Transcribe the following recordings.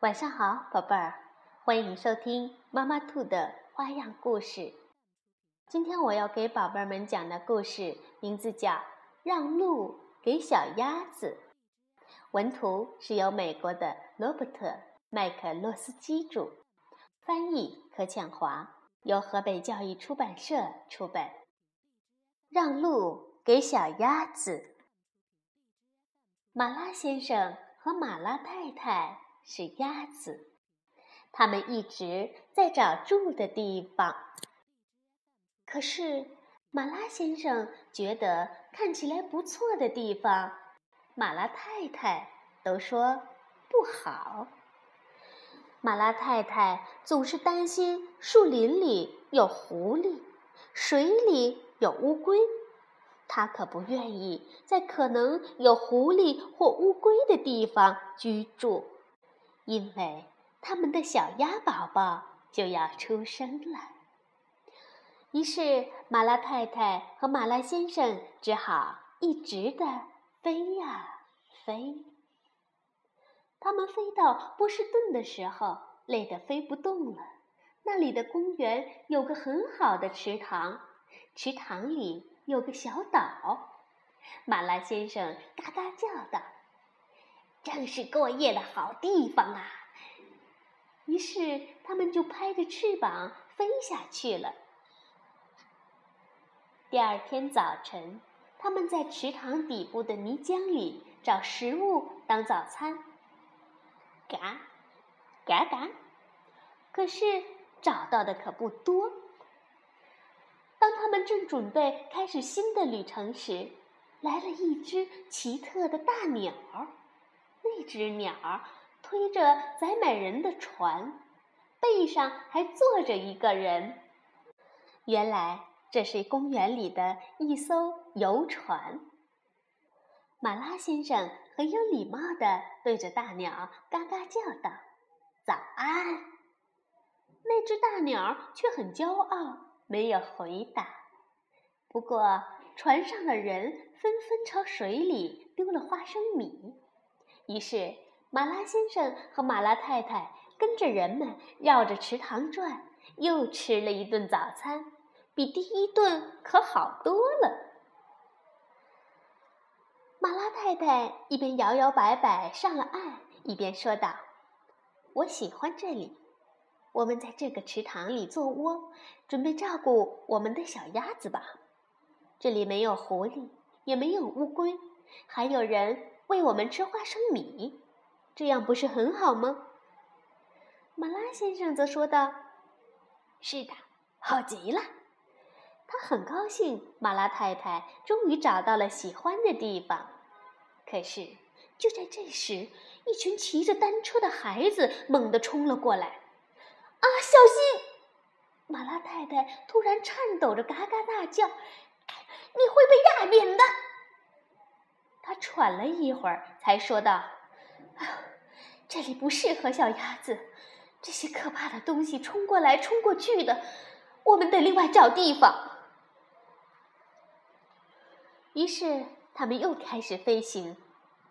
晚上好，宝贝儿，欢迎收听妈妈兔的花样故事。今天我要给宝贝们讲的故事名字叫《让路给小鸭子》，文图是由美国的罗伯特·麦克洛斯基著，翻译柯倩华，由河北教育出版社出版。让路给小鸭子。马拉先生和马拉太太。是鸭子，它们一直在找住的地方。可是马拉先生觉得看起来不错的地方，马拉太太都说不好。马拉太太总是担心树林里有狐狸，水里有乌龟，她可不愿意在可能有狐狸或乌龟的地方居住。因为他们的小鸭宝宝就要出生了，于是马拉太太和马拉先生只好一直的飞呀飞。他们飞到波士顿的时候，累得飞不动了。那里的公园有个很好的池塘，池塘里有个小岛。马拉先生嘎嘎叫道。正是过夜的好地方啊！于是他们就拍着翅膀飞下去了。第二天早晨，他们在池塘底部的泥浆里找食物当早餐。嘎，嘎嘎，可是找到的可不多。当他们正准备开始新的旅程时，来了一只奇特的大鸟。那只鸟儿推着载满人的船，背上还坐着一个人。原来这是公园里的一艘游船。马拉先生很有礼貌地对着大鸟嘎嘎叫道：“早安！”那只大鸟却很骄傲，没有回答。不过船上的人纷纷朝水里丢了花生米。于是，马拉先生和马拉太太跟着人们绕着池塘转，又吃了一顿早餐，比第一顿可好多了。马拉太太一边摇摇摆摆上了岸，一边说道：“我喜欢这里，我们在这个池塘里做窝，准备照顾我们的小鸭子吧。这里没有狐狸，也没有乌龟，还有人。”喂我们吃花生米，这样不是很好吗？马拉先生则说道：“是的，好极了。”他很高兴，马拉太太终于找到了喜欢的地方。可是，就在这时，一群骑着单车的孩子猛地冲了过来。“啊，小心！”马拉太太突然颤抖着嘎嘎大叫：“你会被压扁的！”他喘了一会儿，才说道：“这里不适合小鸭子，这些可怕的东西冲过来冲过去的，我们得另外找地方。”于是他们又开始飞行。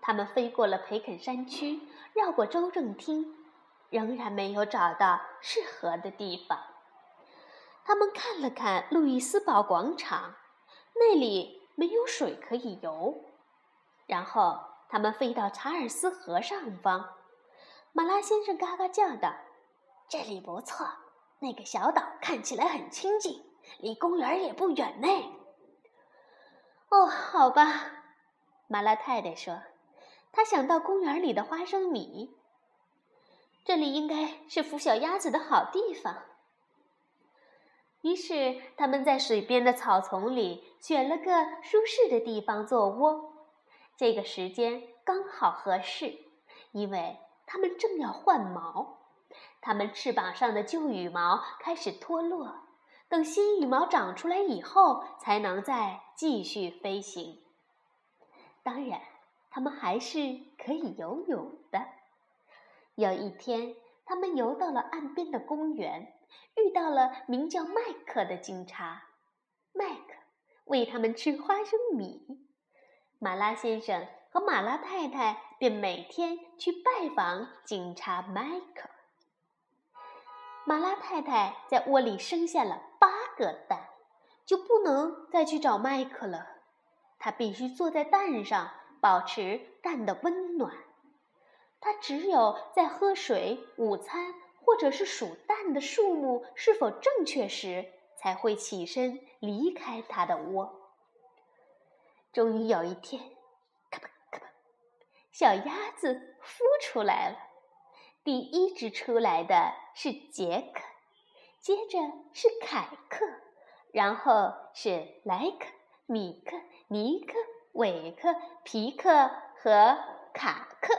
他们飞过了培肯山区，绕过州政厅，仍然没有找到适合的地方。他们看了看路易斯堡广场，那里没有水可以游。然后他们飞到查尔斯河上方，马拉先生嘎嘎叫道：“这里不错，那个小岛看起来很清静，离公园也不远呢。”哦，好吧，马拉太太说：“他想到公园里的花生米，这里应该是孵小鸭子的好地方。”于是他们在水边的草丛里选了个舒适的地方做窝。这个时间刚好合适，因为它们正要换毛，它们翅膀上的旧羽毛开始脱落，等新羽毛长出来以后，才能再继续飞行。当然，它们还是可以游泳的。有一天，他们游到了岸边的公园，遇到了名叫麦克的警察。麦克喂他们吃花生米。马拉先生和马拉太太便每天去拜访警察迈克。马拉太太在窝里生下了八个蛋，就不能再去找麦克了。她必须坐在蛋上，保持蛋的温暖。她只有在喝水、午餐或者是数蛋的数目是否正确时，才会起身离开她的窝。终于有一天，咔吧咔吧，小鸭子孵出来了。第一只出来的是杰克，接着是凯克，然后是莱克、米克、尼克、韦克、皮克和卡克。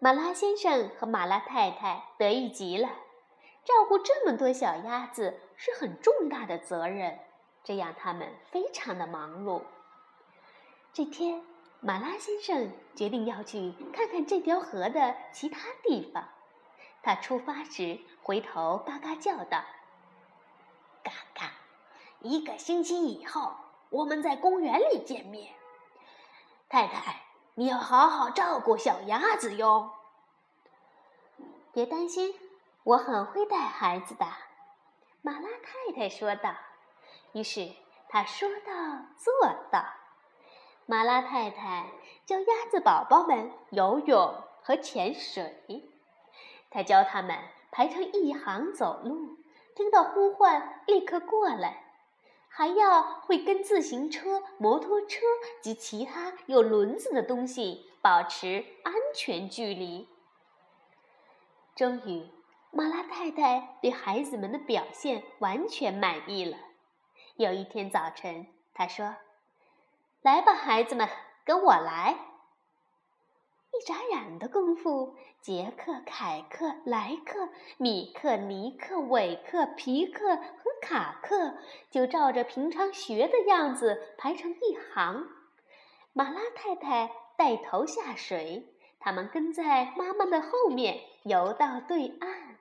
马拉先生和马拉太太得意极了，照顾这么多小鸭子是很重大的责任，这让他们非常的忙碌。这天。马拉先生决定要去看看这条河的其他地方。他出发时回头嘎嘎叫道：“嘎嘎！一个星期以后，我们在公园里见面。太太，你要好好照顾小鸭子哟。”别担心，我很会带孩子的。”马拉太太说道。于是他说到做到。马拉太太教鸭子宝宝们游泳和潜水，她教他们排成一行走路，听到呼唤立刻过来，还要会跟自行车、摩托车及其他有轮子的东西保持安全距离。终于，马拉太太对孩子们的表现完全满意了。有一天早晨，她说。来吧，孩子们，跟我来！一眨眼的功夫，杰克、凯克、莱克、米克、尼克、韦克、皮克和卡克就照着平常学的样子排成一行。马拉太太带头下水，他们跟在妈妈的后面游到对岸。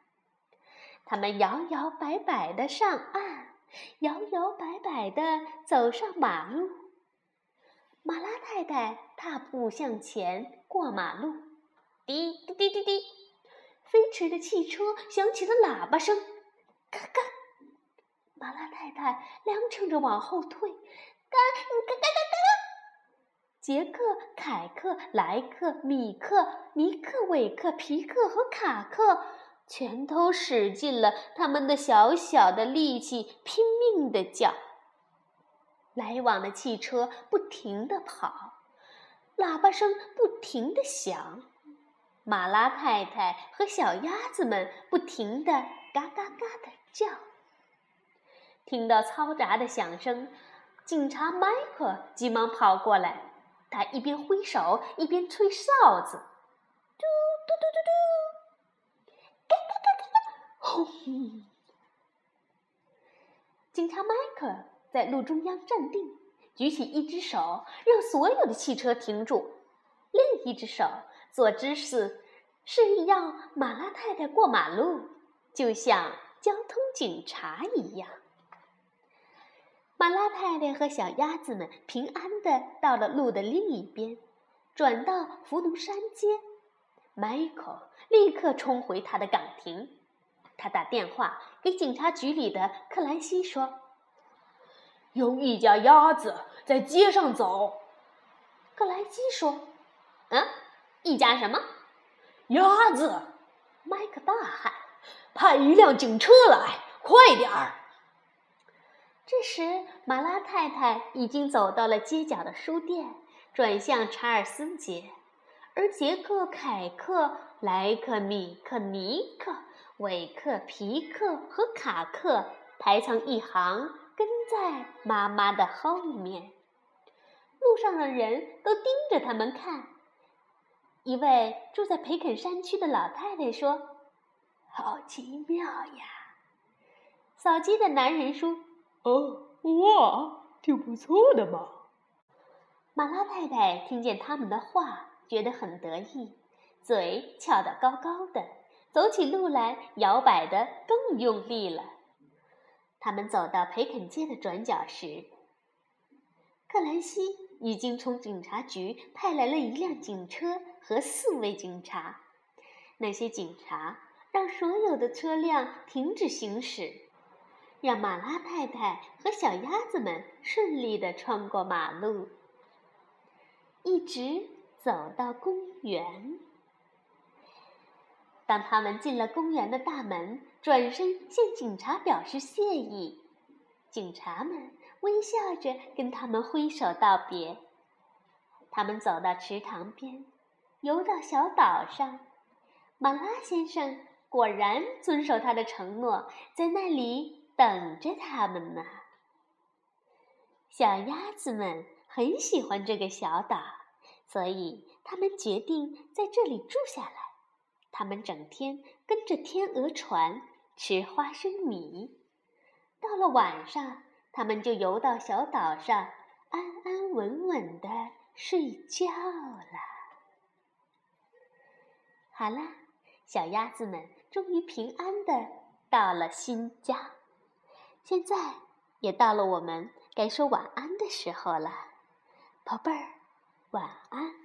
他们摇摇摆摆的上岸，摇摇摆摆的走上马路。马拉太太踏步向前过马路，滴滴滴滴滴，飞驰的汽车响起了喇叭声，嘎嘎。马拉太太踉跄着往后退，嘎嘎嘎嘎嘎。杰克、凯克、莱克、米克、尼克、韦克、皮克和卡克全都使尽了他们的小小的力气，拼命的叫。来往的汽车不停地跑，喇叭声不停地响，马拉太太和小鸭子们不停地嘎嘎嘎地叫。听到嘈杂的响声，警察迈克急忙跑过来，他一边挥手一边吹哨子，嘟嘟嘟嘟嘟，嘎嘎嘎嘎嘎，轰！警察迈克。在路中央站定，举起一只手，让所有的汽车停住；另一只手做姿势，示意要马拉太太过马路，就像交通警察一样。马拉太太和小鸭子们平安的到了路的另一边，转到福农山街。迈克立刻冲回他的岗亭，他打电话给警察局里的克兰西说。有一家鸭子在街上走，克莱基说：“嗯，一家什么鸭子？”麦克大喊：“派一辆警车来，快点儿！”这时，马拉太太已经走到了街角的书店，转向查尔斯街，而杰克、凯克、莱克、米克、尼克、韦克、皮克和卡克排成一行。跟在妈妈的后面，路上的人都盯着他们看。一位住在培肯山区的老太太说：“好奇妙呀！”扫街的男人说：“哦，哇，挺不错的嘛。”马拉太太听见他们的话，觉得很得意，嘴翘得高高的，走起路来摇摆的更用力了。他们走到培肯街的转角时，克兰西已经从警察局派来了一辆警车和四位警察。那些警察让所有的车辆停止行驶，让马拉太太和小鸭子们顺利地穿过马路，一直走到公园。当他们进了公园的大门，转身向警察表示谢意。警察们微笑着跟他们挥手道别。他们走到池塘边，游到小岛上。马拉先生果然遵守他的承诺，在那里等着他们呢。小鸭子们很喜欢这个小岛，所以他们决定在这里住下来。他们整天跟着天鹅船吃花生米，到了晚上，他们就游到小岛上，安安稳稳的睡觉了。好了，小鸭子们终于平安的到了新家，现在也到了我们该说晚安的时候了，宝贝儿，晚安。